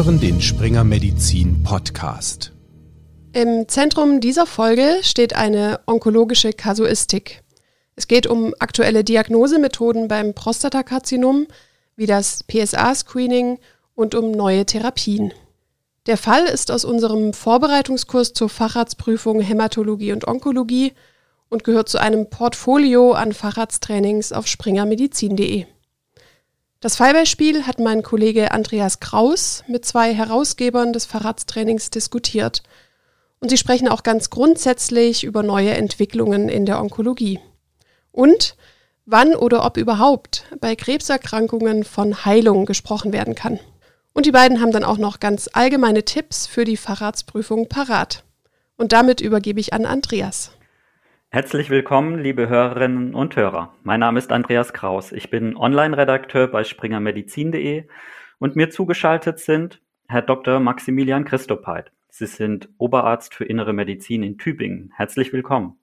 hören den Springer Medizin Podcast. Im Zentrum dieser Folge steht eine onkologische Kasuistik. Es geht um aktuelle Diagnosemethoden beim Prostatakarzinom, wie das PSA-Screening und um neue Therapien. Der Fall ist aus unserem Vorbereitungskurs zur Facharztprüfung Hämatologie und Onkologie und gehört zu einem Portfolio an Facharzttrainings auf springermedizin.de. Das Fallbeispiel hat mein Kollege Andreas Kraus mit zwei Herausgebern des Facharzttrainings diskutiert. Und sie sprechen auch ganz grundsätzlich über neue Entwicklungen in der Onkologie. Und wann oder ob überhaupt bei Krebserkrankungen von Heilung gesprochen werden kann. Und die beiden haben dann auch noch ganz allgemeine Tipps für die Facharztprüfung parat. Und damit übergebe ich an Andreas. Herzlich willkommen, liebe Hörerinnen und Hörer. Mein Name ist Andreas Kraus. Ich bin Online-Redakteur bei springermedizin.de und mir zugeschaltet sind Herr Dr. Maximilian Christopheit. Sie sind Oberarzt für Innere Medizin in Tübingen. Herzlich willkommen.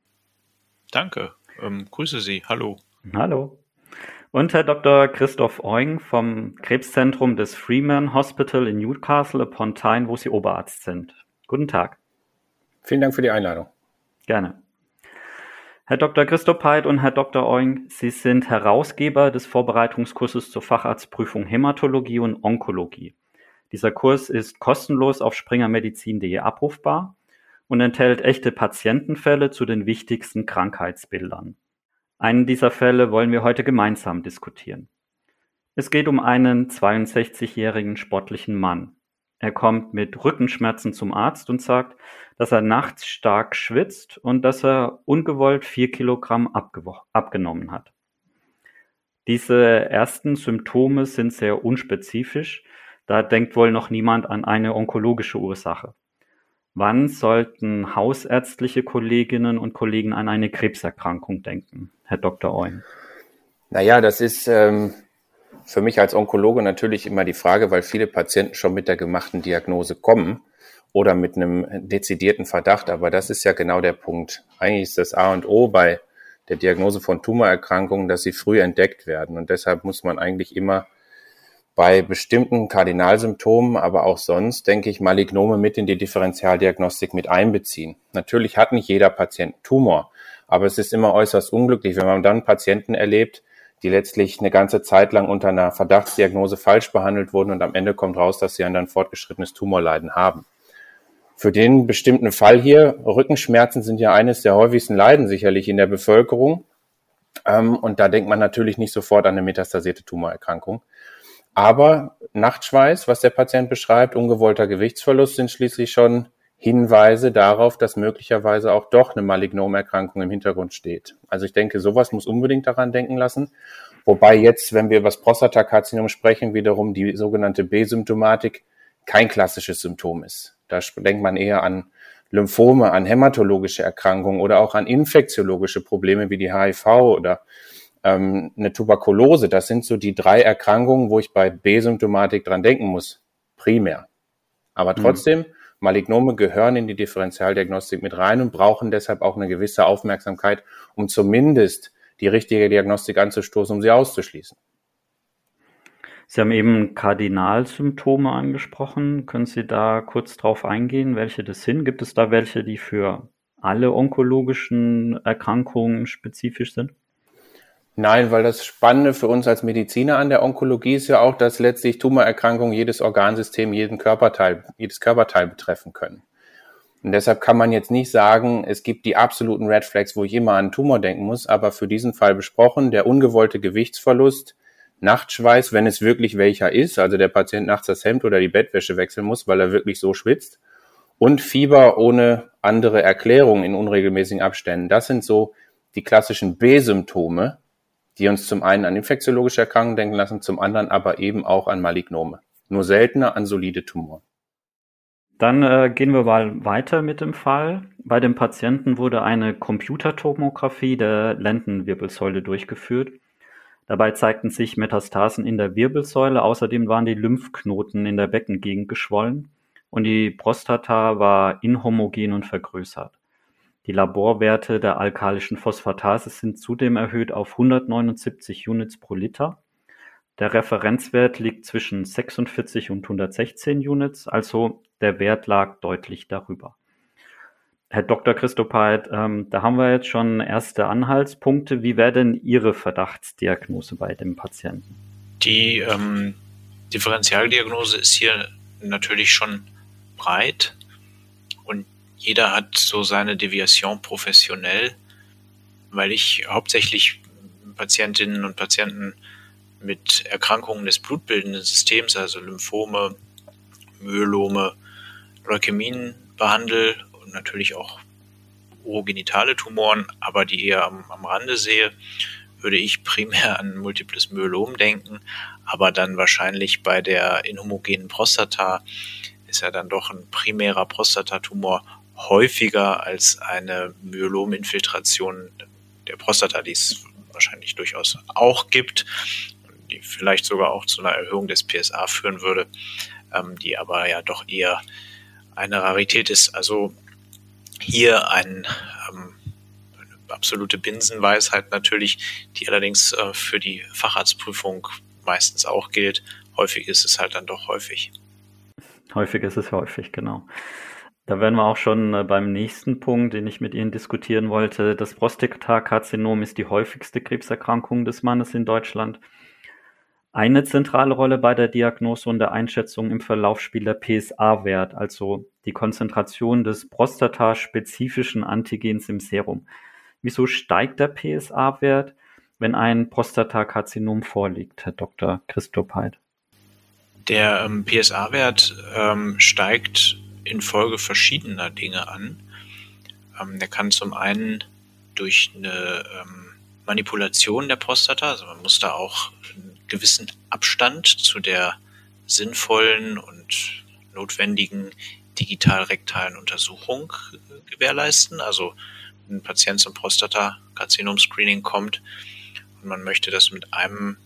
Danke. Ähm, grüße Sie. Hallo. Hallo. Und Herr Dr. Christoph Eung vom Krebszentrum des Freeman Hospital in Newcastle upon Tyne, wo Sie Oberarzt sind. Guten Tag. Vielen Dank für die Einladung. Gerne. Herr Dr. Christoph Heid und Herr Dr. Oing, Sie sind Herausgeber des Vorbereitungskurses zur Facharztprüfung Hämatologie und Onkologie. Dieser Kurs ist kostenlos auf springermedizin.de abrufbar und enthält echte Patientenfälle zu den wichtigsten Krankheitsbildern. Einen dieser Fälle wollen wir heute gemeinsam diskutieren. Es geht um einen 62-jährigen sportlichen Mann. Er kommt mit Rückenschmerzen zum Arzt und sagt, dass er nachts stark schwitzt und dass er ungewollt vier Kilogramm abgenommen hat. Diese ersten Symptome sind sehr unspezifisch, da denkt wohl noch niemand an eine onkologische Ursache. Wann sollten hausärztliche Kolleginnen und Kollegen an eine Krebserkrankung denken, Herr Dr. Eun? Naja, das ist ähm, für mich als Onkologe natürlich immer die Frage, weil viele Patienten schon mit der gemachten Diagnose kommen oder mit einem dezidierten Verdacht. Aber das ist ja genau der Punkt. Eigentlich ist das A und O bei der Diagnose von Tumorerkrankungen, dass sie früh entdeckt werden. Und deshalb muss man eigentlich immer bei bestimmten Kardinalsymptomen, aber auch sonst, denke ich, Malignome mit in die Differentialdiagnostik mit einbeziehen. Natürlich hat nicht jeder Patient Tumor, aber es ist immer äußerst unglücklich, wenn man dann Patienten erlebt, die letztlich eine ganze Zeit lang unter einer Verdachtsdiagnose falsch behandelt wurden und am Ende kommt raus, dass sie ein fortgeschrittenes Tumorleiden haben. Für den bestimmten Fall hier, Rückenschmerzen sind ja eines der häufigsten Leiden sicherlich in der Bevölkerung. Ähm, und da denkt man natürlich nicht sofort an eine metastasierte Tumorerkrankung. Aber Nachtschweiß, was der Patient beschreibt, ungewollter Gewichtsverlust sind schließlich schon Hinweise darauf, dass möglicherweise auch doch eine Malignomerkrankung im Hintergrund steht. Also ich denke, sowas muss unbedingt daran denken lassen. Wobei jetzt, wenn wir über das Prostatakarzinom sprechen, wiederum die sogenannte B-Symptomatik kein klassisches Symptom ist. Da denkt man eher an Lymphome, an hämatologische Erkrankungen oder auch an infektiologische Probleme wie die HIV oder ähm, eine Tuberkulose. Das sind so die drei Erkrankungen, wo ich bei B-Symptomatik dran denken muss, primär. Aber mhm. trotzdem, mhm Malignome gehören in die Differentialdiagnostik mit rein und brauchen deshalb auch eine gewisse Aufmerksamkeit, um zumindest die richtige Diagnostik anzustoßen, um sie auszuschließen. Sie haben eben Kardinalsymptome angesprochen. Können Sie da kurz drauf eingehen, welche das sind? Gibt es da welche, die für alle onkologischen Erkrankungen spezifisch sind? Nein, weil das Spannende für uns als Mediziner an der Onkologie ist ja auch, dass letztlich Tumorerkrankungen jedes Organsystem, jeden Körperteil, jedes Körperteil betreffen können. Und deshalb kann man jetzt nicht sagen, es gibt die absoluten Red Flags, wo ich immer an Tumor denken muss, aber für diesen Fall besprochen, der ungewollte Gewichtsverlust, Nachtschweiß, wenn es wirklich welcher ist, also der Patient nachts das Hemd oder die Bettwäsche wechseln muss, weil er wirklich so schwitzt, und Fieber ohne andere Erklärung in unregelmäßigen Abständen. Das sind so die klassischen B-Symptome, die uns zum einen an infektiologische Erkrankungen denken lassen, zum anderen aber eben auch an Malignome. Nur seltener an solide Tumoren. Dann äh, gehen wir mal weiter mit dem Fall. Bei dem Patienten wurde eine Computertomographie der Lendenwirbelsäule durchgeführt. Dabei zeigten sich Metastasen in der Wirbelsäule. Außerdem waren die Lymphknoten in der Beckengegend geschwollen und die Prostata war inhomogen und vergrößert. Die Laborwerte der alkalischen Phosphatase sind zudem erhöht auf 179 Units pro Liter. Der Referenzwert liegt zwischen 46 und 116 Units, also der Wert lag deutlich darüber. Herr Dr. Christopheit, ähm, da haben wir jetzt schon erste Anhaltspunkte. Wie wäre denn Ihre Verdachtsdiagnose bei dem Patienten? Die ähm, Differentialdiagnose ist hier natürlich schon breit jeder hat so seine Deviation professionell, weil ich hauptsächlich Patientinnen und Patienten mit Erkrankungen des blutbildenden Systems, also Lymphome, Myelome, Leukämien behandle und natürlich auch urogenitale Tumoren, aber die eher am, am Rande sehe, würde ich primär an multiples Myelom denken, aber dann wahrscheinlich bei der inhomogenen Prostata ist ja dann doch ein primärer Prostatatumor häufiger als eine Myelominfiltration der Prostata, die es wahrscheinlich durchaus auch gibt, die vielleicht sogar auch zu einer Erhöhung des PSA führen würde, ähm, die aber ja doch eher eine Rarität ist. Also hier ein, ähm, eine absolute Binsenweisheit natürlich, die allerdings äh, für die Facharztprüfung meistens auch gilt. Häufig ist es halt dann doch häufig. Häufig ist es häufig, genau. Da wären wir auch schon äh, beim nächsten Punkt, den ich mit Ihnen diskutieren wollte. Das Prostatakarzinom ist die häufigste Krebserkrankung des Mannes in Deutschland. Eine zentrale Rolle bei der Diagnose und der Einschätzung im Verlauf spielt der PSA-Wert, also die Konzentration des prostataspezifischen Antigens im Serum. Wieso steigt der PSA-Wert, wenn ein Prostatakarzinom vorliegt, Herr Dr. Christopheit? Der ähm, PSA-Wert ähm, steigt infolge verschiedener Dinge an. Ähm, der kann zum einen durch eine ähm, Manipulation der Prostata, also man muss da auch gewissen Abstand zu der sinnvollen und notwendigen digital-rektalen Untersuchung äh, gewährleisten. Also ein Patient zum Prostata-Karzinom-Screening kommt und man möchte das mit einem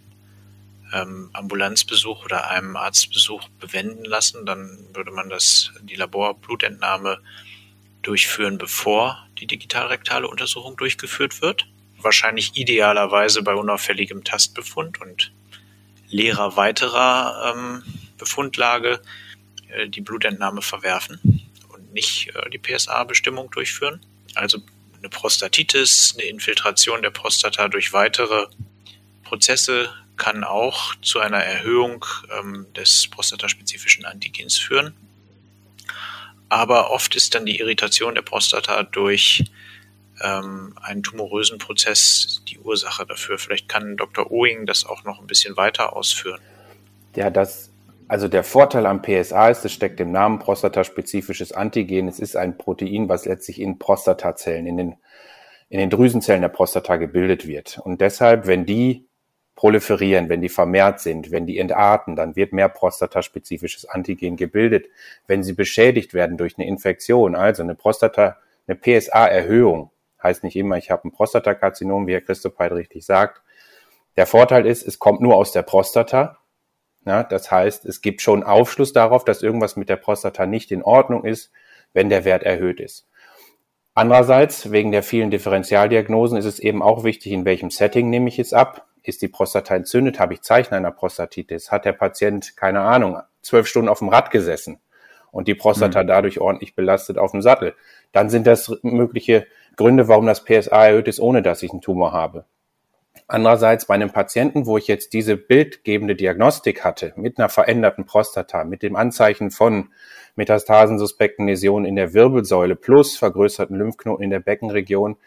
ähm, Ambulanzbesuch oder einem Arztbesuch bewenden lassen, dann würde man das die Laborblutentnahme durchführen, bevor die digitalrektale Untersuchung durchgeführt wird. Wahrscheinlich idealerweise bei unauffälligem Tastbefund und leerer weiterer ähm, Befundlage äh, die Blutentnahme verwerfen und nicht äh, die PSA-Bestimmung durchführen. Also eine Prostatitis, eine Infiltration der Prostata durch weitere Prozesse kann auch zu einer Erhöhung ähm, des prostataspezifischen Antigens führen. Aber oft ist dann die Irritation der Prostata durch ähm, einen tumorösen Prozess die Ursache dafür. Vielleicht kann Dr. Oing das auch noch ein bisschen weiter ausführen. Ja, das, also der Vorteil am PSA ist, es steckt im Namen prostataspezifisches Antigen. Es ist ein Protein, was letztlich in Prostatazellen, in den, in den Drüsenzellen der Prostata gebildet wird. Und deshalb, wenn die proliferieren, wenn die vermehrt sind, wenn die entarten, dann wird mehr prostataspezifisches Antigen gebildet. Wenn sie beschädigt werden durch eine Infektion, also eine Prostata, eine PSA-Erhöhung, heißt nicht immer, ich habe ein Prostatakarzinom, wie Herr Christopheit richtig sagt. Der Vorteil ist, es kommt nur aus der Prostata. Ja, das heißt, es gibt schon Aufschluss darauf, dass irgendwas mit der Prostata nicht in Ordnung ist, wenn der Wert erhöht ist. Andererseits, wegen der vielen Differentialdiagnosen ist es eben auch wichtig, in welchem Setting nehme ich es ab. Ist die Prostata entzündet? Habe ich Zeichen einer Prostatitis? Hat der Patient, keine Ahnung, zwölf Stunden auf dem Rad gesessen und die Prostata mhm. dadurch ordentlich belastet auf dem Sattel? Dann sind das mögliche Gründe, warum das PSA erhöht ist, ohne dass ich einen Tumor habe. Andererseits bei einem Patienten, wo ich jetzt diese bildgebende Diagnostik hatte, mit einer veränderten Prostata, mit dem Anzeichen von metastasensuspekten Läsionen in der Wirbelsäule plus vergrößerten Lymphknoten in der Beckenregion,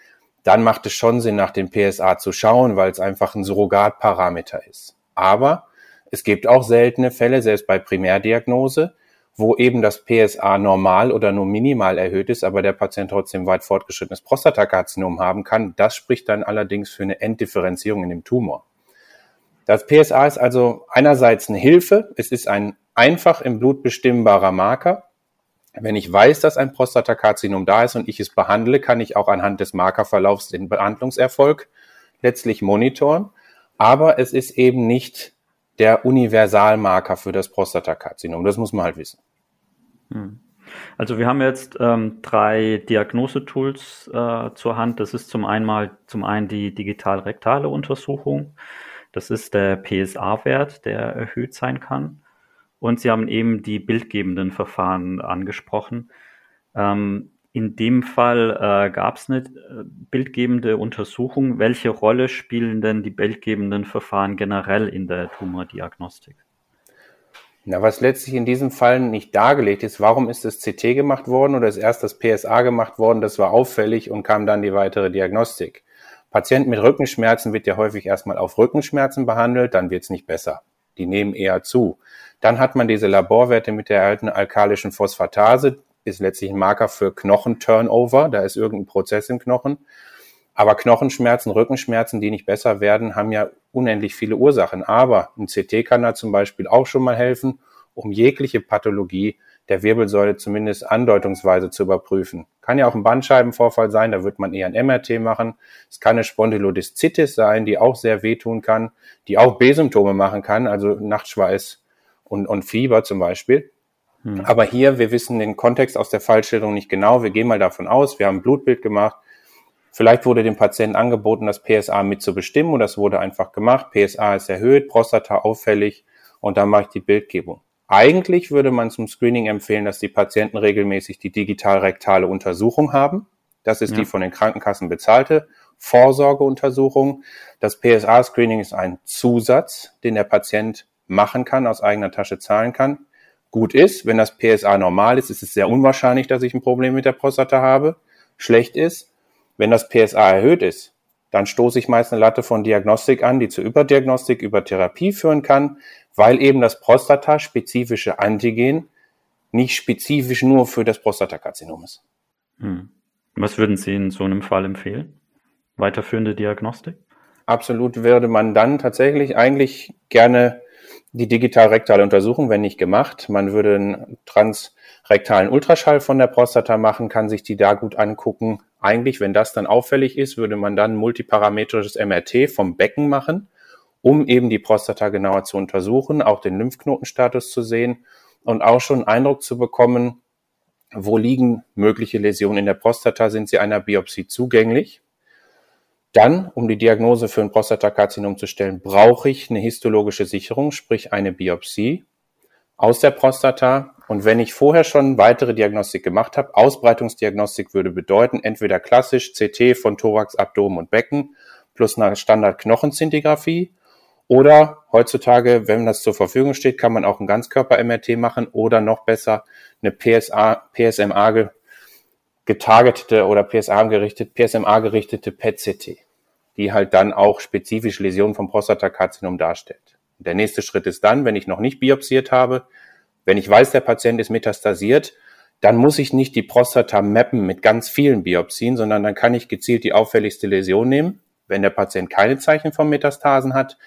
dann macht es schon Sinn, nach dem PSA zu schauen, weil es einfach ein Surrogatparameter ist. Aber es gibt auch seltene Fälle, selbst bei Primärdiagnose, wo eben das PSA normal oder nur minimal erhöht ist, aber der Patient trotzdem weit fortgeschrittenes Prostatakarzinom haben kann. Das spricht dann allerdings für eine Enddifferenzierung in dem Tumor. Das PSA ist also einerseits eine Hilfe. Es ist ein einfach im Blut bestimmbarer Marker. Wenn ich weiß, dass ein Prostatakarzinom da ist und ich es behandle, kann ich auch anhand des Markerverlaufs den Behandlungserfolg letztlich monitoren. Aber es ist eben nicht der Universalmarker für das Prostatakarzinom. Das muss man halt wissen. Hm. Also wir haben jetzt ähm, drei Diagnosetools äh, zur Hand. Das ist zum einen, zum einen die digital-rektale Untersuchung, Das ist der PSA-Wert, der erhöht sein kann. Und Sie haben eben die bildgebenden Verfahren angesprochen. Ähm, in dem Fall äh, gab es eine äh, bildgebende Untersuchung. Welche Rolle spielen denn die bildgebenden Verfahren generell in der Tumordiagnostik? Na, was letztlich in diesem Fall nicht dargelegt ist, warum ist das CT gemacht worden oder ist erst das PSA gemacht worden, das war auffällig und kam dann die weitere Diagnostik. Patienten mit Rückenschmerzen wird ja häufig erstmal auf Rückenschmerzen behandelt, dann wird es nicht besser. Die nehmen eher zu. Dann hat man diese Laborwerte mit der erhaltenen alkalischen Phosphatase, ist letztlich ein Marker für Knochenturnover. Da ist irgendein Prozess im Knochen. Aber Knochenschmerzen, Rückenschmerzen, die nicht besser werden, haben ja unendlich viele Ursachen. Aber ein CT kann da zum Beispiel auch schon mal helfen, um jegliche Pathologie der Wirbelsäule zumindest andeutungsweise zu überprüfen. Kann ja auch ein Bandscheibenvorfall sein, da wird man eher ein MRT machen. Es kann eine Spondylodiszitis sein, die auch sehr wehtun kann, die auch B-Symptome machen kann, also Nachtschweiß und, und Fieber zum Beispiel. Hm. Aber hier, wir wissen den Kontext aus der Fallschilderung nicht genau. Wir gehen mal davon aus, wir haben ein Blutbild gemacht. Vielleicht wurde dem Patienten angeboten, das PSA mitzubestimmen und das wurde einfach gemacht. PSA ist erhöht, Prostata auffällig und dann mache ich die Bildgebung. Eigentlich würde man zum Screening empfehlen, dass die Patienten regelmäßig die digital-rektale Untersuchung haben. Das ist ja. die von den Krankenkassen bezahlte Vorsorgeuntersuchung. Das PSA-Screening ist ein Zusatz, den der Patient machen kann, aus eigener Tasche zahlen kann gut ist. Wenn das PSA normal ist, ist es sehr unwahrscheinlich, dass ich ein Problem mit der Prostata habe. Schlecht ist, wenn das PSA erhöht ist, dann stoße ich meist eine Latte von Diagnostik an, die zur Überdiagnostik über Therapie führen kann, weil eben das prostataspezifische Antigen nicht spezifisch nur für das Prostatakarzinom ist. Hm. Was würden Sie in so einem Fall empfehlen? Weiterführende Diagnostik? Absolut würde man dann tatsächlich eigentlich gerne die digital-rektale Untersuchung, wenn nicht gemacht. Man würde einen transrektalen Ultraschall von der Prostata machen, kann sich die da gut angucken. Eigentlich, wenn das dann auffällig ist, würde man dann multiparametrisches MRT vom Becken machen, um eben die Prostata genauer zu untersuchen, auch den Lymphknotenstatus zu sehen und auch schon Eindruck zu bekommen, wo liegen mögliche Läsionen in der Prostata, sind sie einer Biopsie zugänglich. Dann, um die Diagnose für ein Prostatakarzinom zu stellen, brauche ich eine histologische Sicherung, sprich eine Biopsie aus der Prostata. Und wenn ich vorher schon weitere Diagnostik gemacht habe, Ausbreitungsdiagnostik würde bedeuten, entweder klassisch CT von Thorax, Abdomen und Becken plus eine Standard-Knochenzintigraphie oder heutzutage, wenn das zur Verfügung steht, kann man auch ein Ganzkörper-MRT machen oder noch besser eine PSA, PSMA getargetete oder PSA gerichtet, PSMA gerichtete PET-CT die halt dann auch spezifisch Läsionen vom Prostatakarzinom darstellt. Der nächste Schritt ist dann, wenn ich noch nicht biopsiert habe, wenn ich weiß, der Patient ist metastasiert, dann muss ich nicht die Prostata mappen mit ganz vielen Biopsien, sondern dann kann ich gezielt die auffälligste Läsion nehmen. Wenn der Patient keine Zeichen von Metastasen hat,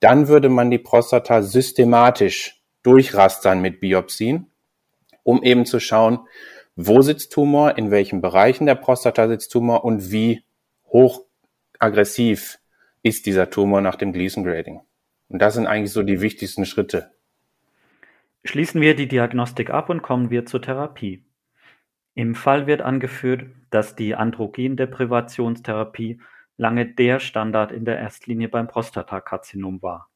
dann würde man die Prostata systematisch durchrastern mit Biopsien, um eben zu schauen, wo sitzt Tumor, in welchen Bereichen der Prostata sitzt Tumor und wie hoch aggressiv ist dieser Tumor nach dem Gleason Grading. Und das sind eigentlich so die wichtigsten Schritte. Schließen wir die Diagnostik ab und kommen wir zur Therapie. Im Fall wird angeführt, dass die Androgendeprivationstherapie lange der Standard in der Erstlinie beim Prostatakarzinom war.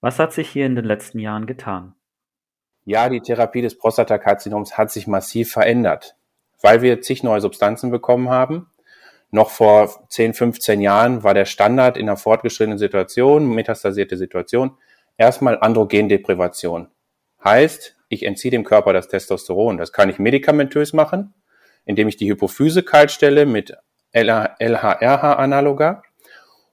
Was hat sich hier in den letzten Jahren getan? Ja, die Therapie des Prostatakarzinoms hat sich massiv verändert, weil wir zig neue Substanzen bekommen haben, noch vor 10, 15 Jahren war der Standard in einer fortgeschrittenen Situation, metastasierte Situation, erstmal Androgendeprivation. Heißt, ich entziehe dem Körper das Testosteron. Das kann ich medikamentös machen, indem ich die Hypophyse kaltstelle mit LHRH-Analoga.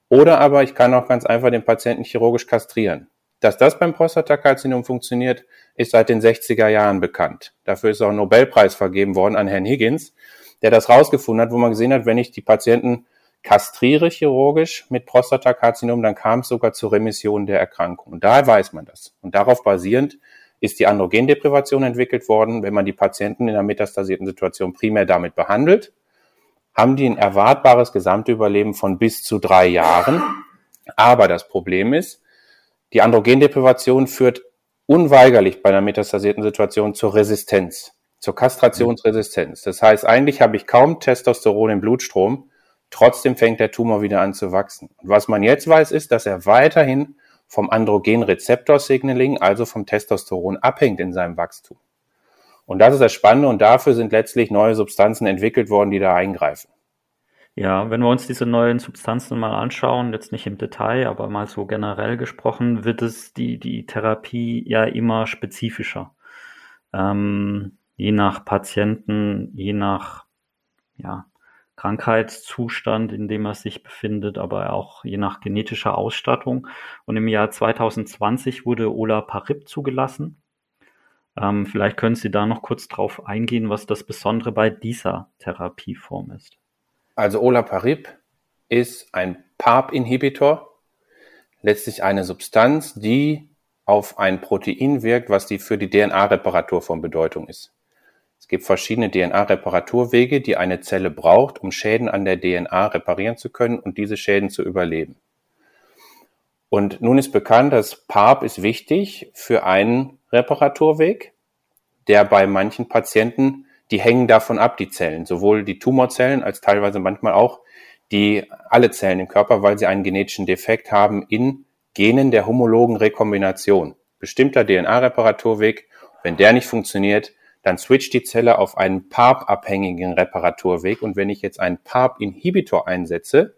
Oder aber ich kann auch ganz einfach den Patienten chirurgisch kastrieren. Dass das beim Prostatakarzinom funktioniert, ist seit den 60er Jahren bekannt. Dafür ist auch ein Nobelpreis vergeben worden an Herrn Higgins, der das rausgefunden hat, wo man gesehen hat, wenn ich die Patienten kastriere chirurgisch mit Prostatakarzinom, dann kam es sogar zur Remission der Erkrankung. Und daher weiß man das. Und darauf basierend ist die Androgendeprivation entwickelt worden. Wenn man die Patienten in einer metastasierten Situation primär damit behandelt, haben die ein erwartbares Gesamtüberleben von bis zu drei Jahren. Aber das Problem ist, die Androgendeprivation führt unweigerlich bei einer metastasierten Situation zur Resistenz zur Kastrationsresistenz. Das heißt, eigentlich habe ich kaum Testosteron im Blutstrom. Trotzdem fängt der Tumor wieder an zu wachsen. Und was man jetzt weiß, ist, dass er weiterhin vom Androgenrezeptor-Signaling, also vom Testosteron, abhängt in seinem Wachstum. Und das ist das Spannende und dafür sind letztlich neue Substanzen entwickelt worden, die da eingreifen. Ja, wenn wir uns diese neuen Substanzen mal anschauen, jetzt nicht im Detail, aber mal so generell gesprochen, wird es die, die Therapie ja immer spezifischer. Ähm, je nach Patienten, je nach ja, Krankheitszustand, in dem er sich befindet, aber auch je nach genetischer Ausstattung. Und im Jahr 2020 wurde Olaparib zugelassen. Ähm, vielleicht können Sie da noch kurz drauf eingehen, was das Besondere bei dieser Therapieform ist. Also Olaparib ist ein PARP-Inhibitor, letztlich eine Substanz, die auf ein Protein wirkt, was die für die DNA-Reparatur von Bedeutung ist. Es gibt verschiedene DNA-Reparaturwege, die eine Zelle braucht, um Schäden an der DNA reparieren zu können und diese Schäden zu überleben. Und nun ist bekannt, dass PARP ist wichtig für einen Reparaturweg, der bei manchen Patienten, die hängen davon ab, die Zellen, sowohl die Tumorzellen als teilweise manchmal auch die alle Zellen im Körper, weil sie einen genetischen Defekt haben in Genen der homologen Rekombination. Bestimmter DNA-Reparaturweg, wenn der nicht funktioniert, dann switcht die Zelle auf einen PARP-abhängigen Reparaturweg. Und wenn ich jetzt einen PARP-Inhibitor einsetze,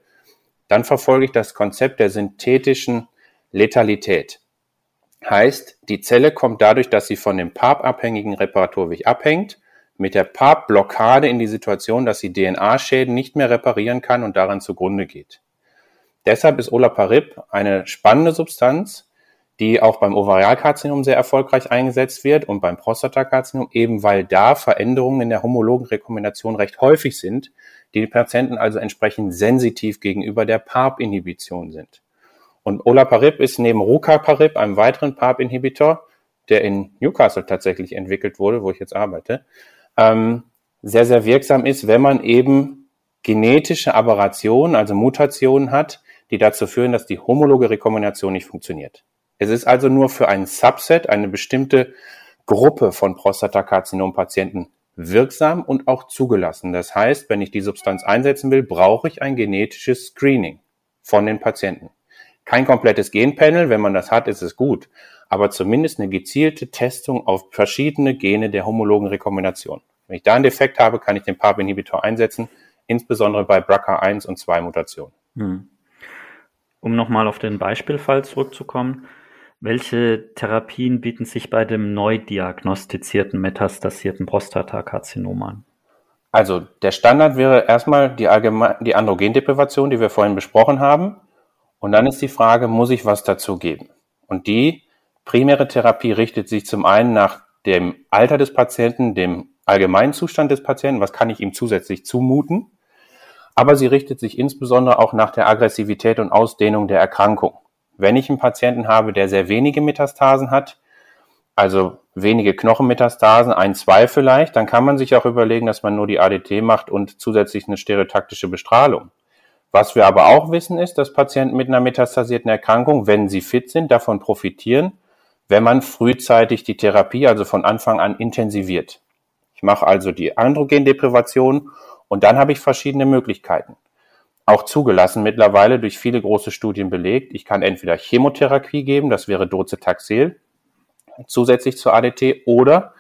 dann verfolge ich das Konzept der synthetischen Letalität. Heißt, die Zelle kommt dadurch, dass sie von dem PARP-abhängigen Reparaturweg abhängt, mit der PARP-Blockade in die Situation, dass sie DNA-Schäden nicht mehr reparieren kann und daran zugrunde geht. Deshalb ist Olaparib eine spannende Substanz, die auch beim Ovarialkarzinom sehr erfolgreich eingesetzt wird und beim Prostatakarzinom, eben weil da Veränderungen in der homologen Rekombination recht häufig sind, die Patienten also entsprechend sensitiv gegenüber der PARP-Inhibition sind. Und Olaparib ist neben Rucaparib, einem weiteren PARP-Inhibitor, der in Newcastle tatsächlich entwickelt wurde, wo ich jetzt arbeite, ähm, sehr, sehr wirksam ist, wenn man eben genetische Aberrationen, also Mutationen hat, die dazu führen, dass die homologe Rekombination nicht funktioniert. Es ist also nur für ein Subset, eine bestimmte Gruppe von Prostatakarzinom-Patienten wirksam und auch zugelassen. Das heißt, wenn ich die Substanz einsetzen will, brauche ich ein genetisches Screening von den Patienten. Kein komplettes Genpanel, wenn man das hat, ist es gut, aber zumindest eine gezielte Testung auf verschiedene Gene der homologen Rekombination. Wenn ich da einen Defekt habe, kann ich den PARP-Inhibitor einsetzen, insbesondere bei BRCA1 und 2 Mutationen. Hm. Um nochmal auf den Beispielfall zurückzukommen, welche Therapien bieten sich bei dem neu diagnostizierten metastasierten Prostatakarzinom an? Also der Standard wäre erstmal die, Allgeme die Androgendeprivation, die wir vorhin besprochen haben. Und dann ist die Frage, muss ich was dazu geben? Und die primäre Therapie richtet sich zum einen nach dem Alter des Patienten, dem allgemeinen Zustand des Patienten, was kann ich ihm zusätzlich zumuten, aber sie richtet sich insbesondere auch nach der Aggressivität und Ausdehnung der Erkrankung. Wenn ich einen Patienten habe, der sehr wenige Metastasen hat, also wenige Knochenmetastasen, ein, zwei vielleicht, dann kann man sich auch überlegen, dass man nur die ADT macht und zusätzlich eine stereotaktische Bestrahlung. Was wir aber auch wissen, ist, dass Patienten mit einer metastasierten Erkrankung, wenn sie fit sind, davon profitieren, wenn man frühzeitig die Therapie, also von Anfang an intensiviert. Ich mache also die Androgendeprivation und dann habe ich verschiedene Möglichkeiten auch zugelassen mittlerweile durch viele große Studien belegt. Ich kann entweder Chemotherapie geben, das wäre Docetaxel, zusätzlich zur ADT, oder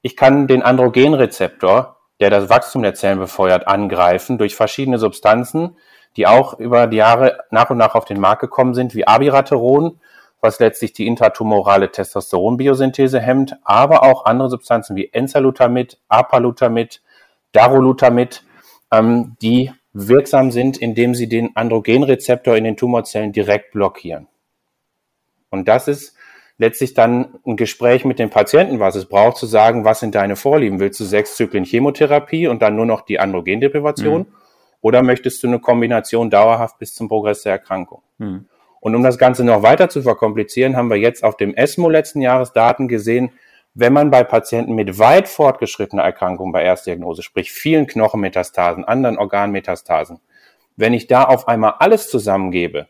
ich kann den Androgenrezeptor, der das Wachstum der Zellen befeuert, angreifen durch verschiedene Substanzen, die auch über die Jahre nach und nach auf den Markt gekommen sind, wie Abiraterol, was letztlich die intratumorale Testosteronbiosynthese hemmt, aber auch andere Substanzen wie Enzalutamid, Apalutamid, Darolutamid, ähm, die wirksam sind, indem sie den Androgenrezeptor in den Tumorzellen direkt blockieren. Und das ist letztlich dann ein Gespräch mit dem Patienten, was es braucht, zu sagen, was sind deine Vorlieben? Willst du sechs Zyklen Chemotherapie und dann nur noch die Androgendeprivation? Mhm. Oder möchtest du eine Kombination dauerhaft bis zum Progress der Erkrankung? Mhm. Und um das Ganze noch weiter zu verkomplizieren, haben wir jetzt auf dem ESMO letzten Jahres Daten gesehen, wenn man bei Patienten mit weit fortgeschrittener Erkrankung bei Erstdiagnose, sprich vielen Knochenmetastasen, anderen Organmetastasen, wenn ich da auf einmal alles zusammengebe,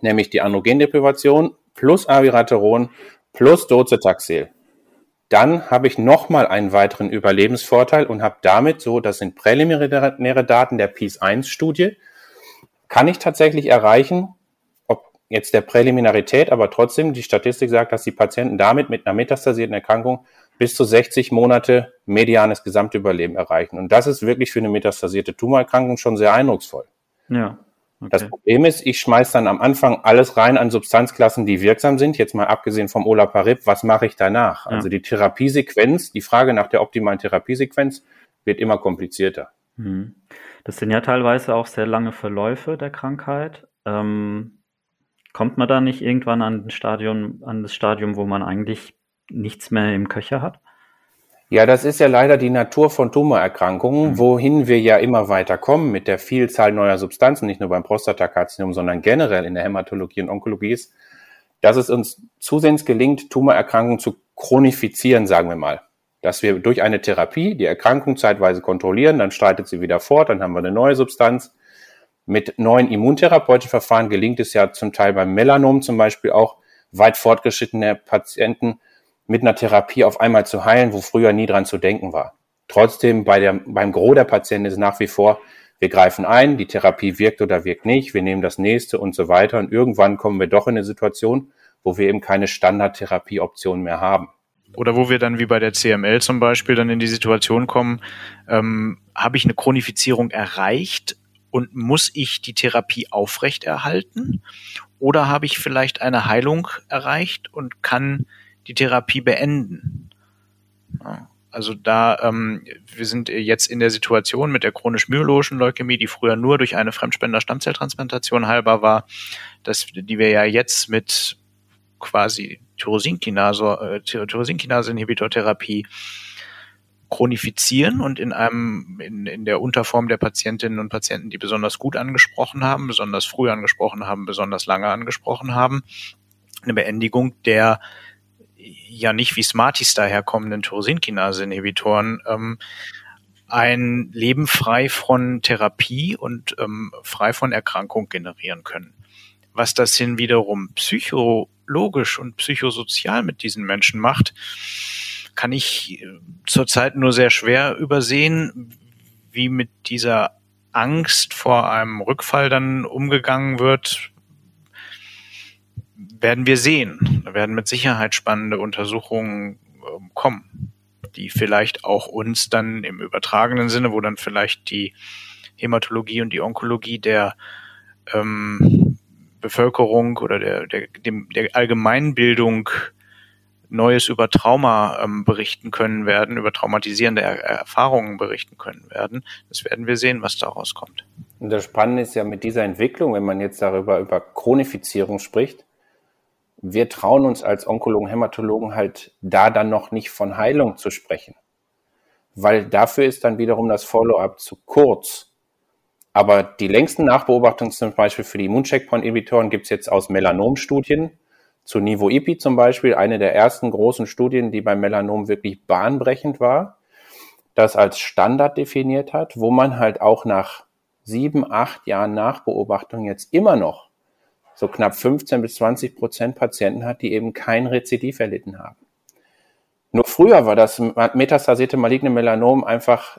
nämlich die Androgendeprivation plus Avirateron plus Docetaxel, dann habe ich nochmal einen weiteren Überlebensvorteil und habe damit so, das sind präliminäre Daten der PIS-1-Studie, kann ich tatsächlich erreichen, jetzt der Präliminarität, aber trotzdem die Statistik sagt, dass die Patienten damit mit einer metastasierten Erkrankung bis zu 60 Monate medianes Gesamtüberleben erreichen. Und das ist wirklich für eine metastasierte Tumorerkrankung schon sehr eindrucksvoll. Ja. Okay. Das Problem ist, ich schmeiß dann am Anfang alles rein an Substanzklassen, die wirksam sind. Jetzt mal abgesehen vom Olaparib, was mache ich danach? Ja. Also die Therapiesequenz, die Frage nach der optimalen Therapiesequenz wird immer komplizierter. Mhm. Das sind ja teilweise auch sehr lange Verläufe der Krankheit. Ähm, kommt man da nicht irgendwann an, Stadium, an das Stadium, wo man eigentlich nichts mehr im Köcher hat? Ja, das ist ja leider die Natur von Tumorerkrankungen, mhm. wohin wir ja immer weiter kommen mit der Vielzahl neuer Substanzen, nicht nur beim Prostatakarzinom, sondern generell in der Hämatologie und Onkologie ist, dass es uns zusehends gelingt, Tumorerkrankungen zu chronifizieren, sagen wir mal. Dass wir durch eine Therapie die Erkrankung zeitweise kontrollieren, dann streitet sie wieder fort, dann haben wir eine neue Substanz. Mit neuen immuntherapeutischen Verfahren gelingt es ja zum Teil beim Melanom zum Beispiel auch weit fortgeschrittene Patienten mit einer Therapie auf einmal zu heilen, wo früher nie dran zu denken war. Trotzdem bei der, beim Gros der Patienten ist nach wie vor, wir greifen ein, die Therapie wirkt oder wirkt nicht, wir nehmen das nächste und so weiter. Und irgendwann kommen wir doch in eine Situation, wo wir eben keine Standardtherapieoption mehr haben. Oder wo wir dann wie bei der CML zum Beispiel dann in die Situation kommen, ähm, habe ich eine Chronifizierung erreicht und muss ich die Therapie aufrechterhalten? Oder habe ich vielleicht eine Heilung erreicht und kann die Therapie beenden. Also da, ähm, wir sind jetzt in der Situation mit der chronisch-myologischen Leukämie, die früher nur durch eine Fremdspender-Stammzelltransplantation heilbar war, dass, die wir ja jetzt mit quasi Tyrosinkinase, äh, Tyrosinkinase-Inhibitortherapie chronifizieren und in einem, in, in der Unterform der Patientinnen und Patienten, die besonders gut angesprochen haben, besonders früh angesprochen haben, besonders lange angesprochen haben, eine Beendigung der ja nicht wie Smarties daherkommenden Tyrosinkinase-Inhibitoren ähm, ein Leben frei von Therapie und ähm, frei von Erkrankung generieren können. Was das hin wiederum psychologisch und psychosozial mit diesen Menschen macht, kann ich äh, zurzeit nur sehr schwer übersehen, wie mit dieser Angst vor einem Rückfall dann umgegangen wird, werden wir sehen. Da werden mit Sicherheit spannende Untersuchungen äh, kommen, die vielleicht auch uns dann im übertragenen Sinne, wo dann vielleicht die Hämatologie und die Onkologie der ähm, Bevölkerung oder der, der, dem, der Allgemeinbildung Neues über Trauma ähm, berichten können werden, über traumatisierende er Erfahrungen berichten können werden. Das werden wir sehen, was daraus kommt. Und das Spannende ist ja mit dieser Entwicklung, wenn man jetzt darüber über Chronifizierung spricht, wir trauen uns als Onkologen, Hämatologen halt da dann noch nicht von Heilung zu sprechen. Weil dafür ist dann wiederum das Follow-up zu kurz. Aber die längsten Nachbeobachtungen zum Beispiel für die Immuncheckpoint-Inhibitoren gibt es jetzt aus Melanomstudien. Zu Nivo-IPI zum Beispiel, eine der ersten großen Studien, die beim Melanom wirklich bahnbrechend war, das als Standard definiert hat, wo man halt auch nach sieben, acht Jahren Nachbeobachtung jetzt immer noch so knapp 15 bis 20 Prozent Patienten hat, die eben kein Rezidiv erlitten haben. Nur früher war das metastasierte maligne Melanom einfach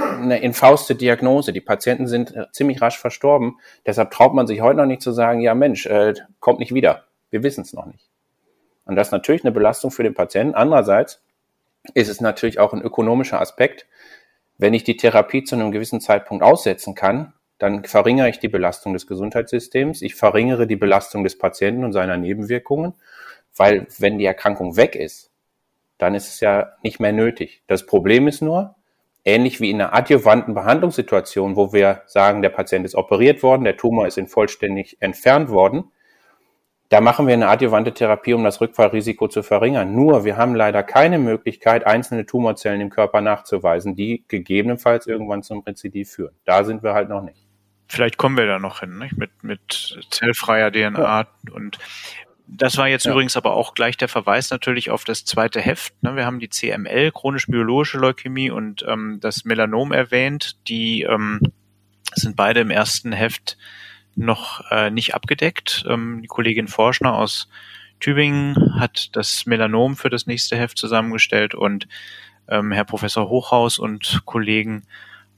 eine infauste Diagnose. Die Patienten sind äh, ziemlich rasch verstorben. Deshalb traut man sich heute noch nicht zu sagen, ja Mensch, äh, kommt nicht wieder. Wir wissen es noch nicht. Und das ist natürlich eine Belastung für den Patienten. Andererseits ist es natürlich auch ein ökonomischer Aspekt. Wenn ich die Therapie zu einem gewissen Zeitpunkt aussetzen kann, dann verringere ich die Belastung des Gesundheitssystems, ich verringere die Belastung des Patienten und seiner Nebenwirkungen, weil wenn die Erkrankung weg ist, dann ist es ja nicht mehr nötig. Das Problem ist nur, ähnlich wie in einer adjuvanten Behandlungssituation, wo wir sagen, der Patient ist operiert worden, der Tumor ist in vollständig entfernt worden, da machen wir eine adjuvante Therapie, um das Rückfallrisiko zu verringern. Nur, wir haben leider keine Möglichkeit, einzelne Tumorzellen im Körper nachzuweisen, die gegebenenfalls irgendwann zum Rezidiv führen. Da sind wir halt noch nicht vielleicht kommen wir da noch hin, nicht? Mit, mit zellfreier DNA ja. und das war jetzt ja. übrigens aber auch gleich der Verweis natürlich auf das zweite Heft. Ne? Wir haben die CML, chronisch-biologische Leukämie und ähm, das Melanom erwähnt. Die ähm, sind beide im ersten Heft noch äh, nicht abgedeckt. Ähm, die Kollegin Forschner aus Tübingen hat das Melanom für das nächste Heft zusammengestellt und ähm, Herr Professor Hochhaus und Kollegen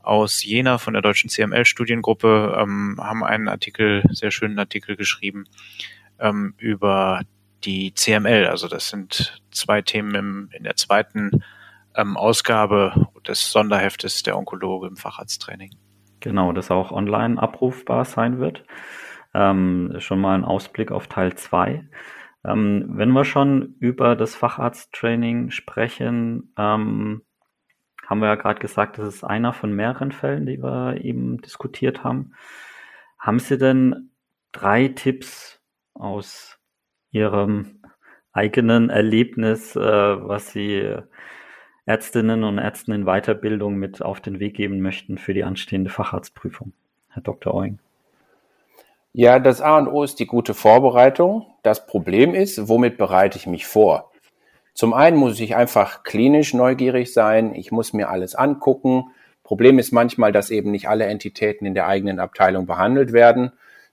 aus Jena von der deutschen CML-Studiengruppe ähm, haben einen Artikel, sehr schönen Artikel geschrieben ähm, über die CML. Also das sind zwei Themen im, in der zweiten ähm, Ausgabe des Sonderheftes der Onkologe im Facharzttraining. Genau, das auch online abrufbar sein wird. Ähm, schon mal ein Ausblick auf Teil 2. Ähm, wenn wir schon über das Facharzttraining sprechen, ähm, haben wir ja gerade gesagt, das ist einer von mehreren Fällen, die wir eben diskutiert haben. Haben Sie denn drei Tipps aus Ihrem eigenen Erlebnis, äh, was Sie Ärztinnen und Ärzten in Weiterbildung mit auf den Weg geben möchten für die anstehende Facharztprüfung? Herr Dr. Oing. Ja, das A und O ist die gute Vorbereitung. Das Problem ist, womit bereite ich mich vor? Zum einen muss ich einfach klinisch neugierig sein. Ich muss mir alles angucken. Problem ist manchmal, dass eben nicht alle Entitäten in der eigenen Abteilung behandelt werden.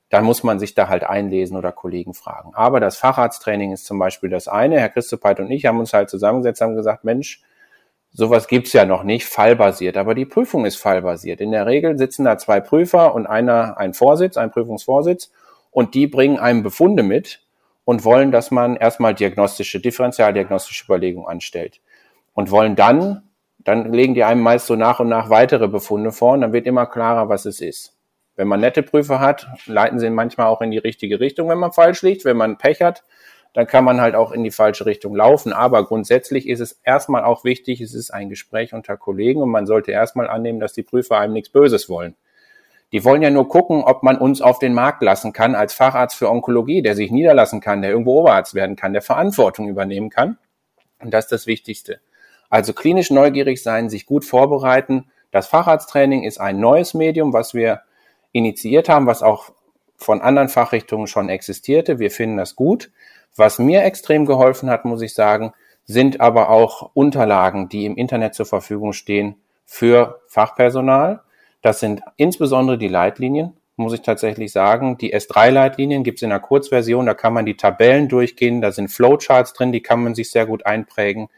Dann muss man sich da halt einlesen oder Kollegen fragen. Aber das Facharzttraining ist zum Beispiel das eine. Herr Christopheit und ich haben uns halt zusammengesetzt, haben gesagt, Mensch, sowas gibt's ja noch nicht, fallbasiert. Aber die Prüfung ist fallbasiert. In der Regel sitzen da zwei Prüfer und einer ein Vorsitz, ein Prüfungsvorsitz. Und die bringen einem Befunde mit und wollen, dass man erstmal diagnostische, differentialdiagnostische Überlegungen anstellt. Und wollen dann, dann legen die einem meist so nach und nach weitere Befunde vor und dann wird immer klarer, was es ist. Wenn man nette Prüfer hat, leiten sie manchmal auch in die richtige Richtung, wenn man falsch liegt. Wenn man Pech hat, dann kann man halt auch in die falsche Richtung laufen. Aber grundsätzlich ist es erstmal auch wichtig, es ist ein Gespräch unter Kollegen und man sollte erstmal annehmen, dass die Prüfer einem nichts Böses wollen. Die wollen ja nur gucken, ob man uns auf den Markt lassen kann als Facharzt für Onkologie, der sich niederlassen kann, der irgendwo Oberarzt werden kann, der Verantwortung übernehmen kann. Und das ist das Wichtigste. Also klinisch neugierig sein, sich gut vorbereiten. Das Facharzttraining ist ein neues Medium, was wir initiiert haben, was auch von anderen Fachrichtungen schon existierte. Wir finden das gut. Was mir extrem geholfen hat, muss ich sagen, sind aber auch Unterlagen, die im Internet zur Verfügung stehen für Fachpersonal. Das sind insbesondere die Leitlinien, muss ich tatsächlich sagen. Die S3-Leitlinien gibt es in der Kurzversion, da kann man die Tabellen durchgehen, da sind Flowcharts drin, die kann man sich sehr gut einprägen.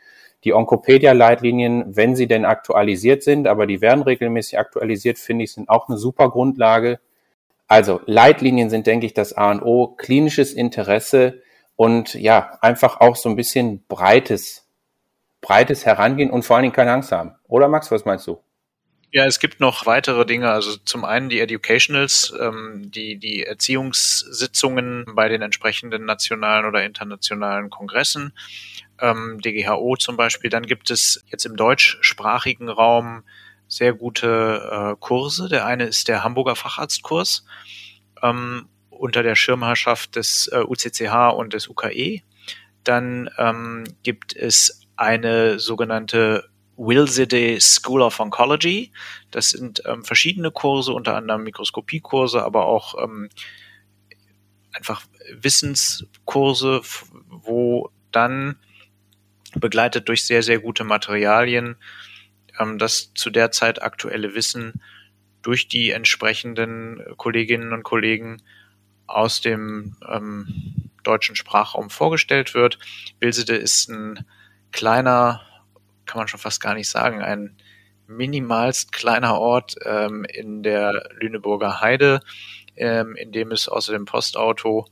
Die Onkopedia-Leitlinien, wenn sie denn aktualisiert sind, aber die werden regelmäßig aktualisiert, finde ich, sind auch eine super Grundlage. Also Leitlinien sind, denke ich, das A und O, klinisches Interesse und ja, einfach auch so ein bisschen breites, breites Herangehen und vor allen Dingen keine Angst haben. Oder Max, was meinst du? Ja, es gibt noch weitere Dinge. Also zum einen die Educationals, ähm, die, die Erziehungssitzungen bei den entsprechenden nationalen oder internationalen Kongressen, ähm, DGHO zum Beispiel. Dann gibt es jetzt im deutschsprachigen Raum sehr gute äh, Kurse. Der eine ist der Hamburger Facharztkurs ähm, unter der Schirmherrschaft des äh, UCCH und des UKE. Dann ähm, gibt es eine sogenannte Wilsede School of Oncology. Das sind ähm, verschiedene Kurse, unter anderem Mikroskopiekurse, aber auch ähm, einfach Wissenskurse, wo dann begleitet durch sehr, sehr gute Materialien ähm, das zu der Zeit aktuelle Wissen durch die entsprechenden Kolleginnen und Kollegen aus dem ähm, deutschen Sprachraum vorgestellt wird. Wilsede ist ein kleiner kann man schon fast gar nicht sagen, ein minimalst kleiner Ort ähm, in der Lüneburger Heide, ähm, in dem es außer dem Postauto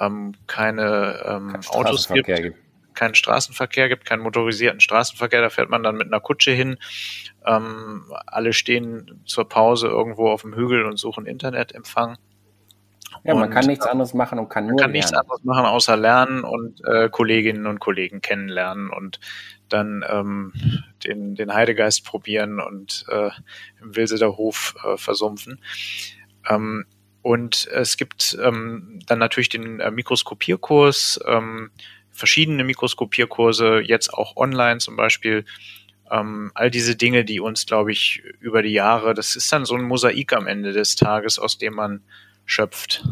ähm, keine ähm, Autos gibt, gibt, keinen Straßenverkehr gibt, keinen motorisierten Straßenverkehr. Da fährt man dann mit einer Kutsche hin. Ähm, alle stehen zur Pause irgendwo auf dem Hügel und suchen Internetempfang. Ja, man kann nichts anderes machen und kann nur man kann lernen. nichts anderes machen außer lernen und äh, Kolleginnen und Kollegen kennenlernen und dann ähm, den, den Heidegeist probieren und äh, im Wilseder Hof äh, versumpfen. Ähm, und es gibt ähm, dann natürlich den äh, Mikroskopierkurs, ähm, verschiedene Mikroskopierkurse, jetzt auch online zum Beispiel. Ähm, all diese Dinge, die uns, glaube ich, über die Jahre, das ist dann so ein Mosaik am Ende des Tages, aus dem man schöpft.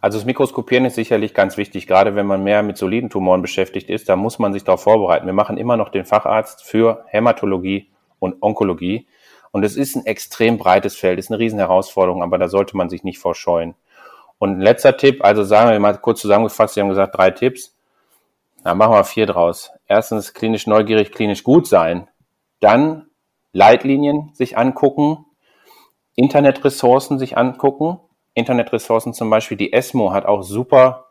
Also das Mikroskopieren ist sicherlich ganz wichtig, gerade wenn man mehr mit soliden Tumoren beschäftigt ist, da muss man sich darauf vorbereiten. Wir machen immer noch den Facharzt für Hämatologie und Onkologie. Und es ist ein extrem breites Feld, ist eine riesen Herausforderung, aber da sollte man sich nicht vorscheuen. Und ein letzter Tipp, also sagen wir mal kurz zusammengefasst, Sie haben gesagt drei Tipps. Na, machen wir vier draus. Erstens klinisch neugierig, klinisch gut sein. Dann Leitlinien sich angucken, Internetressourcen sich angucken. Internetressourcen zum Beispiel, die ESMO hat auch super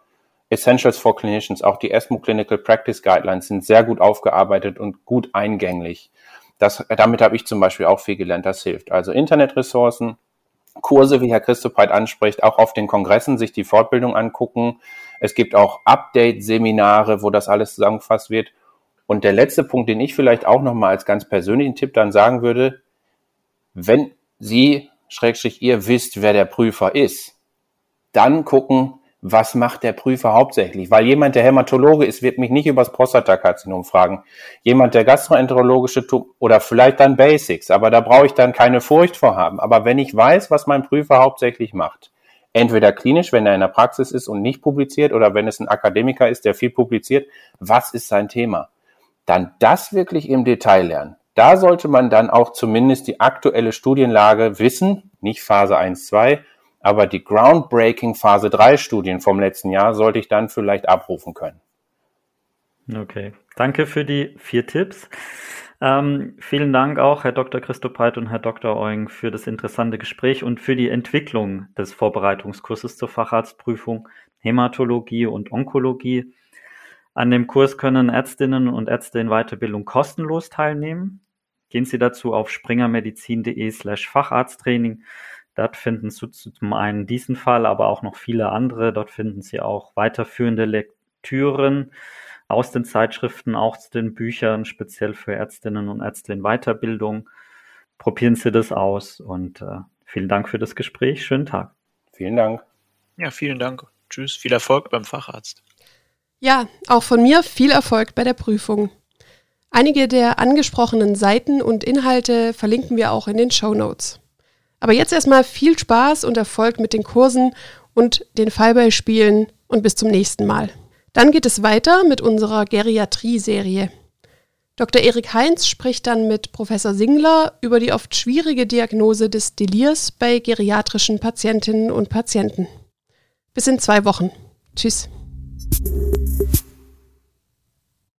Essentials for Clinicians, auch die ESMO Clinical Practice Guidelines sind sehr gut aufgearbeitet und gut eingänglich. Das, damit habe ich zum Beispiel auch viel gelernt, das hilft. Also Internetressourcen, Kurse, wie Herr Christophheit anspricht, auch auf den Kongressen sich die Fortbildung angucken. Es gibt auch Update-Seminare, wo das alles zusammengefasst wird. Und der letzte Punkt, den ich vielleicht auch nochmal als ganz persönlichen Tipp dann sagen würde, wenn Sie, Schrägstrich, ihr wisst, wer der Prüfer ist, dann gucken, was macht der Prüfer hauptsächlich? Weil jemand, der Hämatologe ist, wird mich nicht über das Prostatakarzinom fragen. Jemand, der gastroenterologische oder vielleicht dann Basics, aber da brauche ich dann keine Furcht vor haben. Aber wenn ich weiß, was mein Prüfer hauptsächlich macht, entweder klinisch, wenn er in der Praxis ist und nicht publiziert, oder wenn es ein Akademiker ist, der viel publiziert, was ist sein Thema? Dann das wirklich im Detail lernen. Da sollte man dann auch zumindest die aktuelle Studienlage wissen, nicht Phase 1, 2, aber die Groundbreaking Phase 3 Studien vom letzten Jahr sollte ich dann vielleicht abrufen können. Okay, danke für die vier Tipps. Ähm, vielen Dank auch, Herr Dr. Christopheit und Herr Dr. Eugen, für das interessante Gespräch und für die Entwicklung des Vorbereitungskurses zur Facharztprüfung Hämatologie und Onkologie. An dem Kurs können Ärztinnen und Ärzte in Weiterbildung kostenlos teilnehmen. Gehen Sie dazu auf springermedizin.de slash Facharzttraining Dort finden Sie zum einen diesen Fall, aber auch noch viele andere. Dort finden Sie auch weiterführende Lektüren aus den Zeitschriften, auch zu den Büchern, speziell für Ärztinnen und Ärzte in Weiterbildung. Probieren Sie das aus und äh, vielen Dank für das Gespräch. Schönen Tag. Vielen Dank. Ja, vielen Dank. Tschüss. Viel Erfolg beim Facharzt. Ja, auch von mir viel Erfolg bei der Prüfung. Einige der angesprochenen Seiten und Inhalte verlinken wir auch in den Show Notes. Aber jetzt erstmal viel Spaß und Erfolg mit den Kursen und den Fallbeispielen und bis zum nächsten Mal. Dann geht es weiter mit unserer Geriatrie-Serie. Dr. Erik Heinz spricht dann mit Professor Singler über die oft schwierige Diagnose des Delirs bei geriatrischen Patientinnen und Patienten. Bis in zwei Wochen. Tschüss. Thank you.